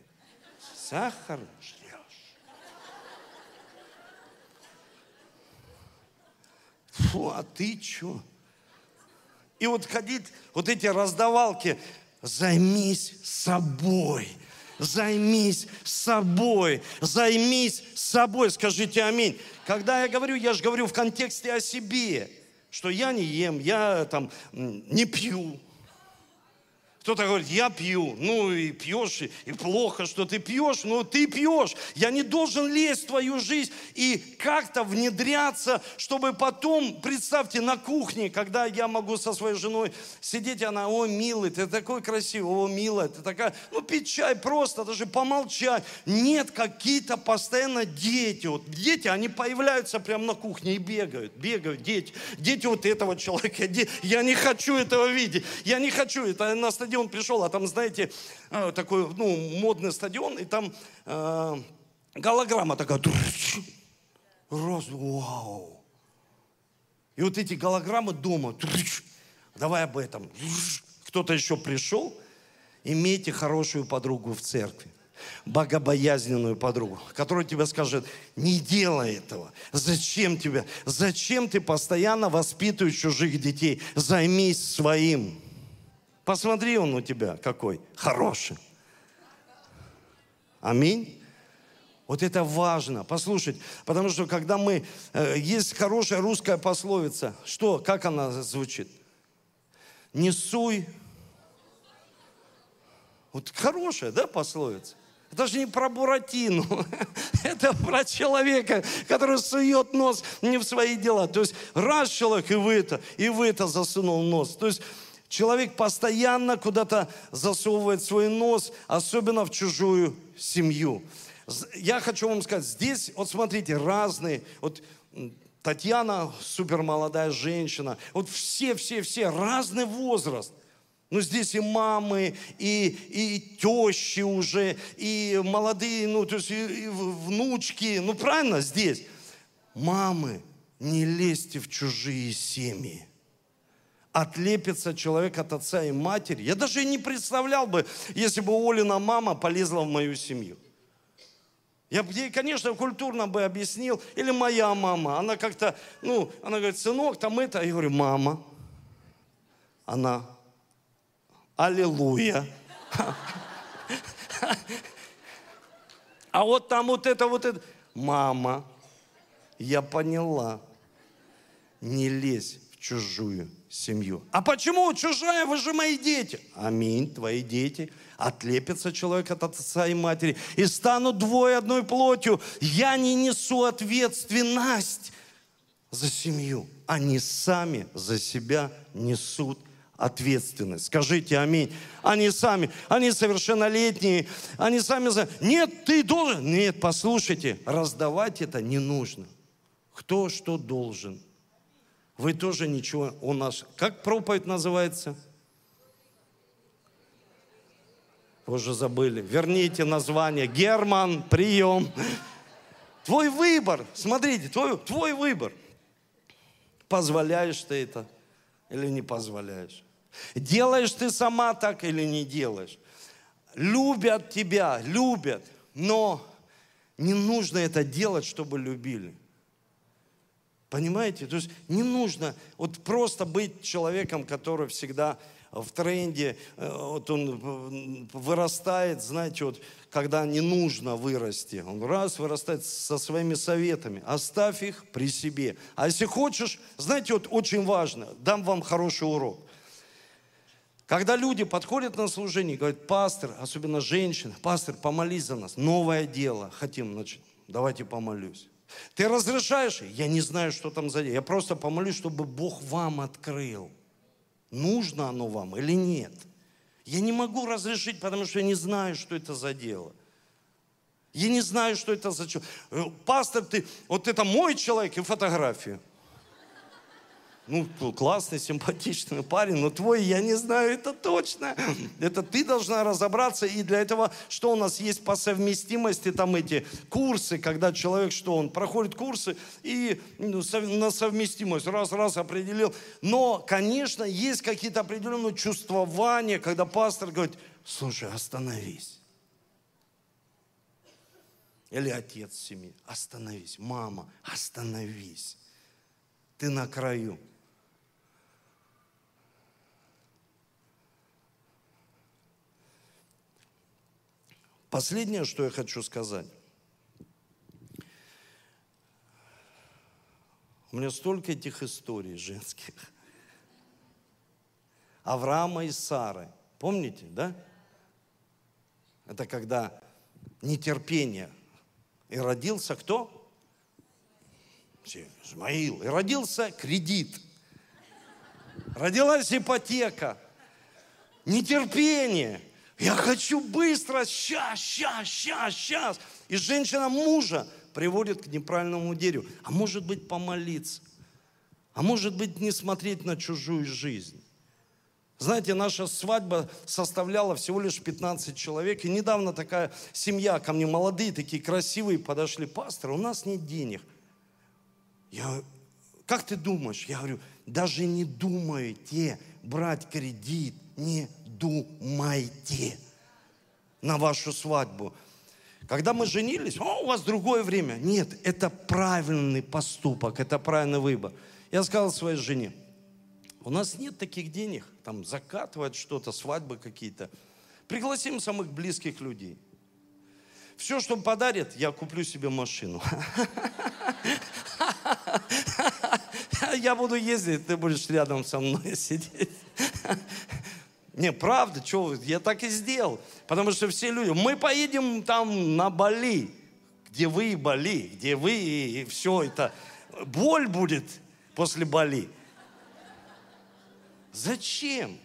сахар жрешь. Фу, а ты что? И вот ходить, вот эти раздавалки, займись собой. Займись собой, займись собой, скажите аминь. Когда я говорю, я же говорю в контексте о себе, что я не ем, я там не пью, кто-то говорит, я пью. Ну и пьешь, и плохо, что ты пьешь, но ты пьешь. Я не должен лезть в твою жизнь и как-то внедряться, чтобы потом, представьте, на кухне, когда я могу со своей женой сидеть, она, о, милый, ты такой красивый, о, милая, ты такая, ну пить чай просто, даже помолчать. Нет, какие-то постоянно дети. Вот дети, они появляются прямо на кухне и бегают, бегают, дети. Дети вот этого человека. Я не хочу этого видеть. Я не хочу. Это на стадионе стадион пришел, а там, знаете, э, такой, ну, модный стадион, и там э, голограмма такая, раз, вау. И вот эти голограммы дома, давай об этом. Кто-то еще пришел, имейте хорошую подругу в церкви богобоязненную подругу, которая тебе скажет, не делай этого. Зачем тебе? Зачем ты постоянно воспитываешь чужих детей? Займись своим. Посмотри, он у тебя какой хороший. Аминь. Вот это важно, послушать, потому что когда мы, э, есть хорошая русская пословица, что, как она звучит? Не суй. Вот хорошая, да, пословица? Это же не про Буратину, это про человека, который сует нос не в свои дела. То есть раз человек и в это, и в это засунул нос. То есть Человек постоянно куда-то засовывает свой нос, особенно в чужую семью. Я хочу вам сказать, здесь, вот смотрите, разные, вот Татьяна, супер молодая женщина, вот все, все, все, разный возраст. Ну, здесь и мамы, и, и тещи уже, и молодые, ну, то есть и, и внучки, ну, правильно здесь? Мамы, не лезьте в чужие семьи отлепится человек от отца и матери. Я даже не представлял бы, если бы Олина мама полезла в мою семью. Я бы ей, конечно, культурно бы объяснил. Или моя мама. Она как-то, ну, она говорит, сынок, там это. Я говорю, мама. Она, аллилуйя. А вот там вот это, вот это. Мама, я поняла. Не лезь в чужую семью. А почему чужая? Вы же мои дети. Аминь, твои дети. Отлепится человек от отца и матери и станут двое одной плотью. Я не несу ответственность за семью. Они сами за себя несут ответственность. Скажите аминь. Они сами, они совершеннолетние, они сами за... Нет, ты должен. Нет, послушайте, раздавать это не нужно. Кто что должен – вы тоже ничего у нас... Как проповедь называется? Вы уже забыли. Верните название. Герман, прием. Твой выбор. Смотрите, твой, твой выбор. Позволяешь ты это или не позволяешь? Делаешь ты сама так или не делаешь? Любят тебя, любят, но не нужно это делать, чтобы любили. Понимаете? То есть не нужно вот просто быть человеком, который всегда в тренде, э, вот он вырастает, знаете, вот когда не нужно вырасти, он раз вырастает со своими советами, оставь их при себе. А если хочешь, знаете, вот очень важно, дам вам хороший урок. Когда люди подходят на служение говорят, пастор, особенно женщины, пастор, помолись за нас, новое дело хотим, значит, давайте помолюсь. Ты разрешаешь? Я не знаю, что там за дело. Я просто помолюсь, чтобы Бог вам открыл. Нужно оно вам или нет. Я не могу разрешить, потому что я не знаю, что это за дело. Я не знаю, что это за. Э, пастор, ты, вот это мой человек и фотография. Ну, классный, симпатичный парень, но твой, я не знаю, это точно. Это ты должна разобраться. И для этого, что у нас есть по совместимости, там эти курсы, когда человек, что он проходит курсы и ну, на совместимость раз-раз определил. Но, конечно, есть какие-то определенные чувствования, когда пастор говорит, слушай, остановись. Или отец семьи, остановись. Мама, остановись ты на краю. Последнее, что я хочу сказать. У меня столько этих историй женских. Авраама и Сары. Помните, да? Это когда нетерпение. И родился кто? Измаил. И родился кредит. Родилась ипотека. Нетерпение. Я хочу быстро, сейчас, сейчас, сейчас, сейчас. И женщина мужа приводит к неправильному дереву. А может быть помолиться. А может быть не смотреть на чужую жизнь. Знаете, наша свадьба составляла всего лишь 15 человек. И недавно такая семья ко мне, молодые, такие красивые, подошли. Пастор, у нас нет денег. Я, как ты думаешь? Я говорю, даже не думайте брать кредит. Не думайте на вашу свадьбу. Когда мы женились, о, у вас другое время. Нет, это правильный поступок, это правильный выбор. Я сказал своей жене, у нас нет таких денег, там закатывать что-то, свадьбы какие-то. Пригласим самых близких людей. Все, что подарят, я куплю себе машину. Я буду ездить, ты будешь рядом со мной сидеть. Не, правда, что, я так и сделал. Потому что все люди, мы поедем там на Бали, где вы Бали, где вы и все это. Боль будет после Бали. Зачем?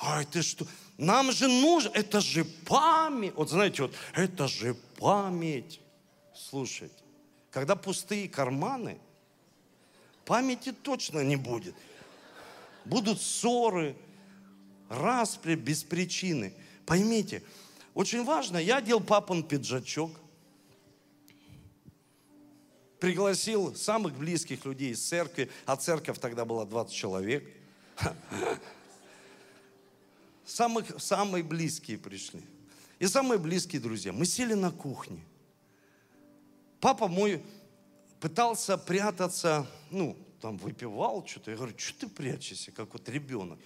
Ай, ты что? Нам же нужно, это же память. Вот знаете, вот это же память. Слушайте, когда пустые карманы, памяти точно не будет. Будут ссоры, распри без причины. Поймите, очень важно, я одел папин пиджачок, пригласил самых близких людей из церкви, а церковь тогда была 20 человек. Самых, самые близкие пришли. И самые близкие друзья. Мы сели на кухне. Папа мой пытался прятаться, ну, там выпивал что-то. Я говорю, что ты прячешься, как вот ребенок?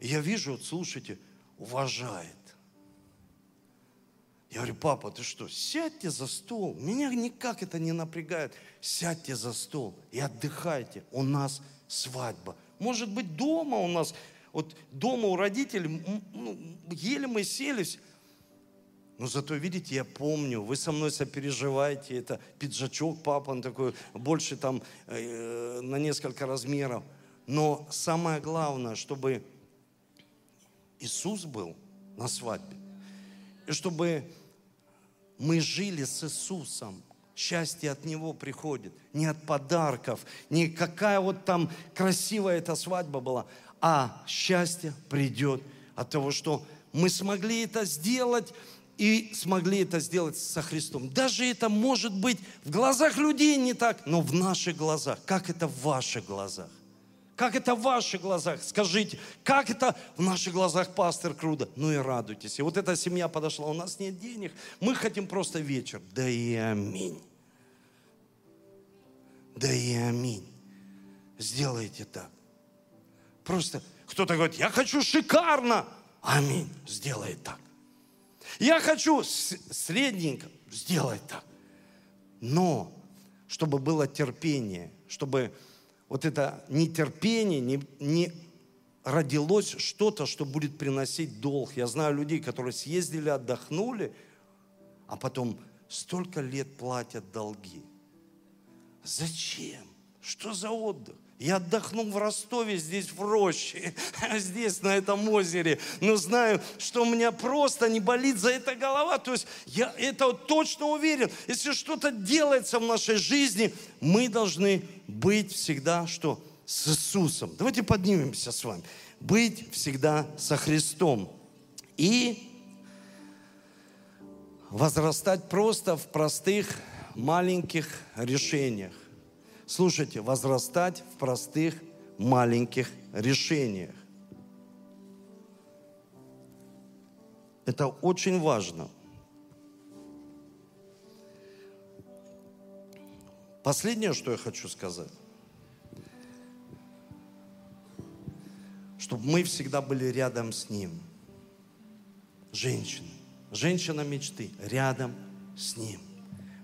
Я вижу, вот слушайте, уважает. Я говорю, папа, ты что, сядьте за стол. Меня никак это не напрягает. Сядьте за стол и отдыхайте. У нас свадьба. Может быть, дома у нас, вот дома у родителей, ну, еле мы селись. Но зато, видите, я помню, вы со мной сопереживаете, это пиджачок папа, он такой, больше там э, на несколько размеров. Но самое главное, чтобы Иисус был на свадьбе. И чтобы мы жили с Иисусом. Счастье от Него приходит. Не от подарков, не какая вот там красивая эта свадьба была, а счастье придет от того, что мы смогли это сделать и смогли это сделать со Христом. Даже это может быть в глазах людей не так, но в наших глазах. Как это в ваших глазах? Как это в ваших глазах? Скажите, как это в наших глазах, пастор Круда? Ну и радуйтесь. И вот эта семья подошла, у нас нет денег, мы хотим просто вечер. Да и аминь. Да и аминь. Сделайте так. Просто кто-то говорит, я хочу шикарно. Аминь. Сделай так. Я хочу средненько. Сделай так. Но, чтобы было терпение, чтобы вот это нетерпение, не, не родилось что-то, что будет приносить долг. Я знаю людей, которые съездили, отдохнули, а потом столько лет платят долги. Зачем? Что за отдых? Я отдохнул в Ростове, здесь в роще, здесь на этом озере, но знаю, что у меня просто не болит за это голова. То есть я это точно уверен. Если что-то делается в нашей жизни, мы должны быть всегда что? С Иисусом. Давайте поднимемся с вами. Быть всегда со Христом. И возрастать просто в простых маленьких решениях. Слушайте, возрастать в простых маленьких решениях. Это очень важно. Последнее, что я хочу сказать, чтобы мы всегда были рядом с Ним. Женщины. Женщина мечты. Рядом с Ним.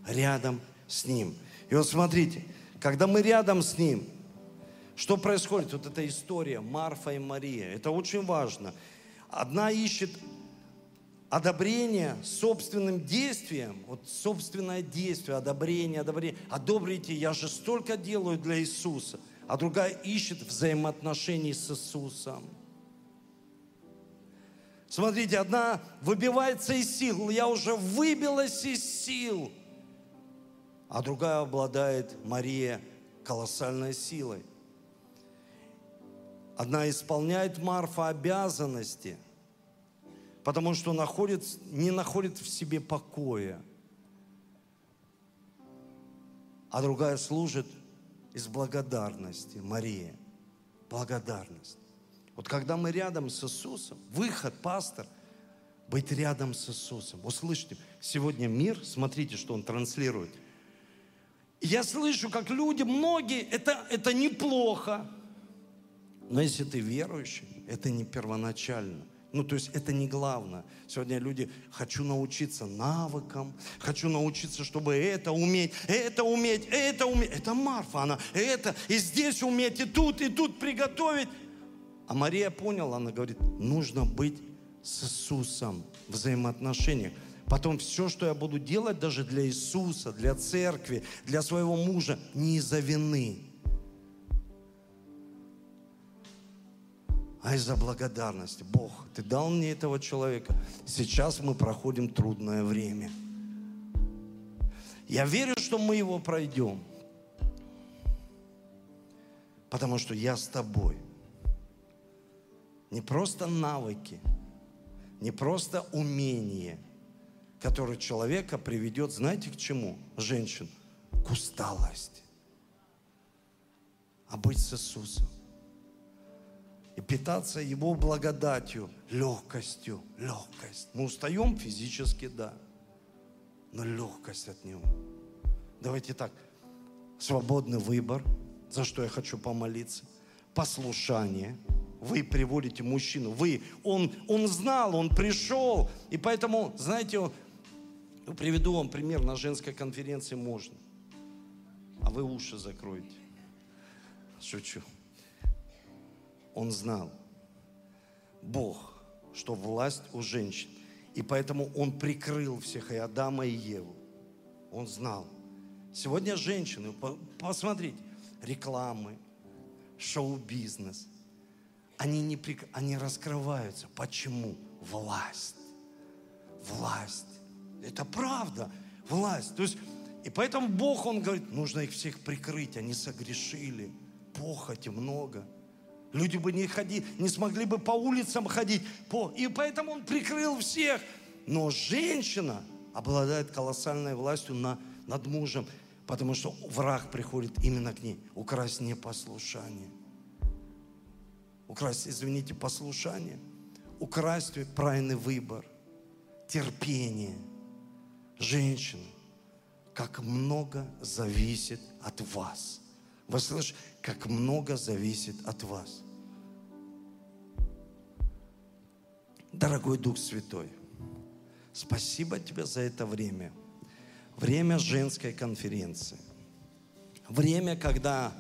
Рядом с Ним. И вот смотрите, когда мы рядом с Ним, что происходит? Вот эта история Марфа и Мария. Это очень важно. Одна ищет одобрение собственным действием, вот собственное действие, одобрение, одобрение. Одобрите, я же столько делаю для Иисуса. А другая ищет взаимоотношений с Иисусом. Смотрите, одна выбивается из сил, я уже выбилась из сил. А другая обладает, Мария, колоссальной силой. Одна исполняет Марфа обязанности, потому что находит, не находит в себе покоя. А другая служит из благодарности, Мария. Благодарность. Вот когда мы рядом с Иисусом, выход, пастор, быть рядом с Иисусом. Услышьте, сегодня мир, смотрите, что он транслирует. Я слышу, как люди, многие, это, это неплохо, но если ты верующий, это не первоначально. Ну, то есть это не главное. Сегодня люди, хочу научиться навыкам, хочу научиться, чтобы это уметь, это уметь, это уметь. Это Марфа, она это, и здесь уметь, и тут, и тут приготовить. А Мария поняла, она говорит, нужно быть с Иисусом в взаимоотношениях. Потом все, что я буду делать даже для Иисуса, для церкви, для своего мужа, не из-за вины, а из-за благодарности. Бог, Ты дал мне этого человека. Сейчас мы проходим трудное время. Я верю, что мы его пройдем. Потому что я с тобой. Не просто навыки, не просто умение, которое человека приведет, знаете, к чему? Женщин, к усталости. А быть с Иисусом и питаться Его благодатью, легкостью, легкость. Мы устаем физически, да, но легкость от Него. Давайте так, свободный выбор, за что я хочу помолиться, послушание. Вы приводите мужчину, вы, он, он знал, он пришел, и поэтому, знаете, приведу вам пример, на женской конференции можно, а вы уши закроете. Шучу. Он знал, Бог, что власть у женщин. И поэтому Он прикрыл всех, и Адама, и Еву. Он знал. Сегодня женщины, посмотрите, рекламы, шоу-бизнес, они, не, они раскрываются. Почему? Власть. Власть. Это правда. Власть. То есть, и поэтому Бог, Он говорит, нужно их всех прикрыть. Они согрешили. Похоти много. Люди бы не, ходи, не смогли бы по улицам ходить. По, и поэтому он прикрыл всех. Но женщина обладает колоссальной властью на, над мужем, потому что враг приходит именно к ней. Украсть непослушание. Украсть, извините, послушание. Украсть правильный выбор. Терпение. Женщина, как много зависит от вас. Вы слышите, как много зависит от вас. Дорогой Дух Святой, спасибо тебе за это время. Время женской конференции. Время, когда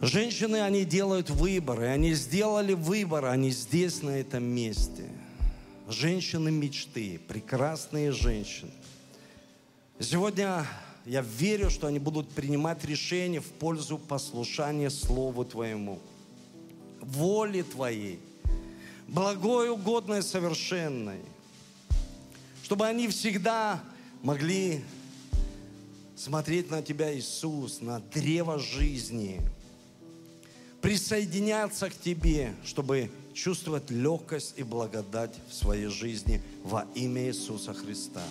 женщины, они делают выборы. Они сделали выбор, они здесь, на этом месте. Женщины мечты, прекрасные женщины. Сегодня я верю, что они будут принимать решения в пользу послушания Слову Твоему, воле Твоей – благой, угодной, совершенной. Чтобы они всегда могли смотреть на Тебя, Иисус, на древо жизни, присоединяться к Тебе, чтобы чувствовать легкость и благодать в своей жизни во имя Иисуса Христа.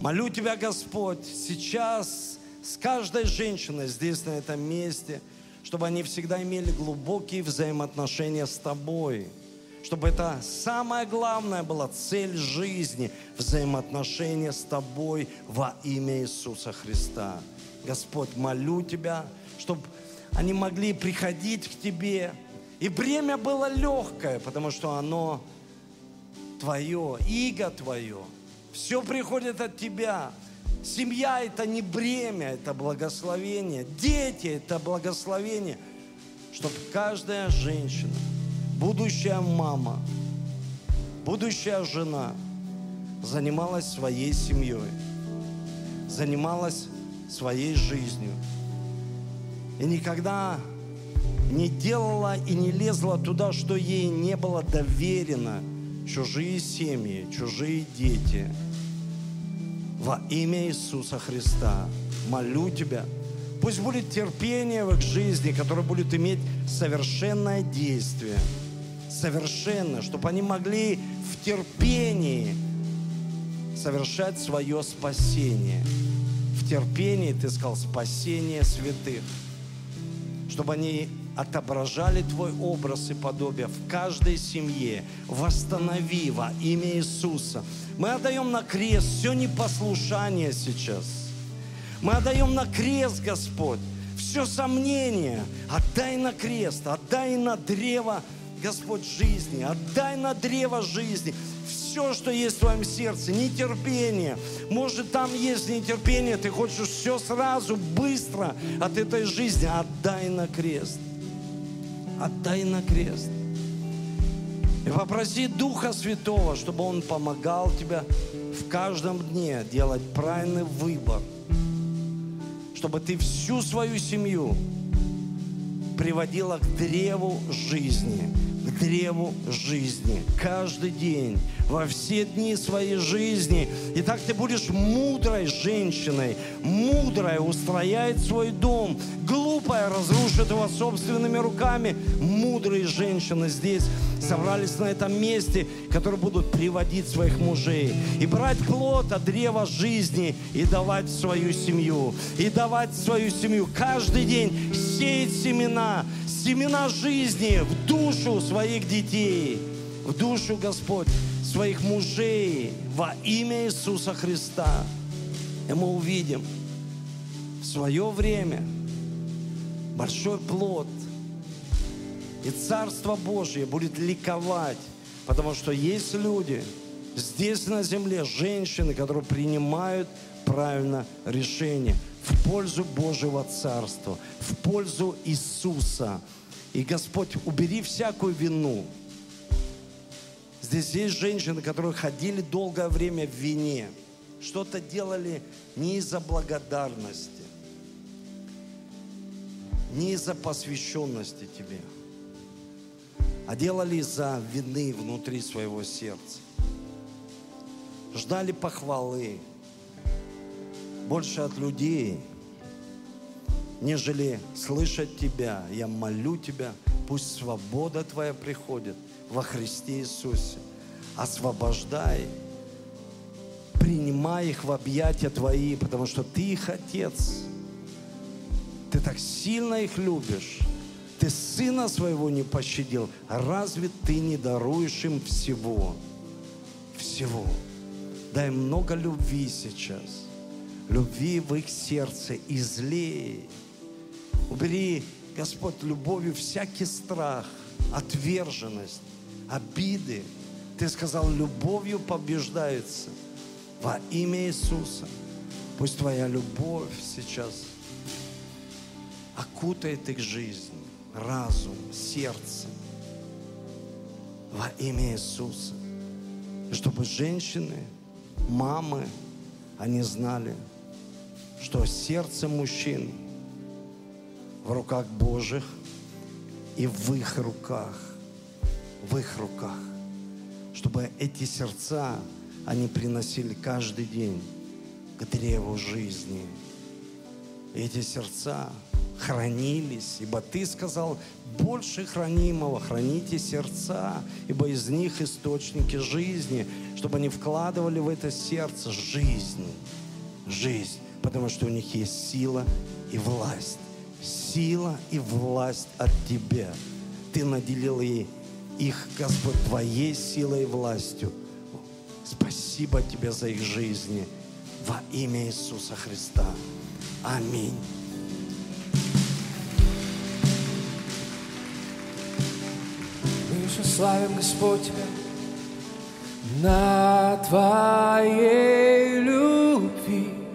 Молю Тебя, Господь, сейчас с каждой женщиной здесь, на этом месте, чтобы они всегда имели глубокие взаимоотношения с Тобой – чтобы это самое главное была цель жизни, взаимоотношения с Тобой во имя Иисуса Христа. Господь, молю Тебя, чтобы они могли приходить к Тебе И бремя было легкое, потому что оно твое, иго твое. Все приходит от тебя. Семья – это не бремя, это благословение. Дети – это благословение. Чтобы каждая женщина, будущая мама, будущая жена занималась своей семьей, занималась своей жизнью. И никогда не делала и не лезла туда, что ей не было доверено. Чужие семьи, чужие дети. Во имя Иисуса Христа молю Тебя, пусть будет терпение в их жизни, которое будет иметь совершенное действие. Совершенно, чтобы они могли в терпении совершать свое спасение. В терпении, ты сказал, спасение святых. Чтобы они отображали Твой образ и подобие в каждой семье. Восстанови во имя Иисуса. Мы отдаем на крест все непослушание сейчас. Мы отдаем на крест, Господь, все сомнение. Отдай на крест, отдай на древо, Господь, жизни. Отдай на древо жизни все, что есть в твоем сердце, нетерпение. Может, там есть нетерпение, ты хочешь все сразу, быстро от этой жизни. Отдай на крест отдай на крест. И попроси Духа Святого, чтобы Он помогал тебе в каждом дне делать правильный выбор. Чтобы ты всю свою семью приводила к древу жизни, древу жизни. Каждый день, во все дни своей жизни. И так ты будешь мудрой женщиной, мудрой устрояет свой дом, глупая разрушит его собственными руками. Мудрые женщины здесь собрались на этом месте, которые будут приводить своих мужей. И брать плод от древа жизни и давать свою семью, и давать свою семью. Каждый день сеять семена, семена жизни в душу своих детей, в душу, Господь, своих мужей во имя Иисуса Христа. И мы увидим в свое время большой плод. И Царство Божье будет ликовать, потому что есть люди здесь на земле, женщины, которые принимают правильно решение в пользу Божьего Царства, в пользу Иисуса. И Господь, убери всякую вину, Здесь есть женщины, которые ходили долгое время в вине, что-то делали не из-за благодарности, не из-за посвященности Тебе, а делали из-за вины внутри своего сердца. Ждали похвалы больше от людей, нежели слышать Тебя. Я молю Тебя, пусть свобода Твоя приходит – во Христе Иисусе. Освобождай, принимай их в объятия Твои, потому что Ты их Отец. Ты так сильно их любишь. Ты сына своего не пощадил. Разве ты не даруешь им всего? Всего. Дай много любви сейчас. Любви в их сердце. Излей. Убери, Господь, любовью всякий страх, отверженность обиды. Ты сказал, любовью побеждается во имя Иисуса. Пусть Твоя любовь сейчас окутает их жизнь, разум, сердце во имя Иисуса. И чтобы женщины, мамы, они знали, что сердце мужчин в руках Божьих и в их руках в их руках, чтобы эти сердца они приносили каждый день к древу жизни. Эти сердца хранились, ибо Ты сказал, больше хранимого, храните сердца, ибо из них источники жизни, чтобы они вкладывали в это сердце жизнь, жизнь, потому что у них есть сила и власть. Сила и власть от Тебя. Ты наделил их, Господь, Твоей силой и властью. Спасибо Тебе за их жизни. Во имя Иисуса Христа. Аминь. славим, Господь, Тебя. На Твоей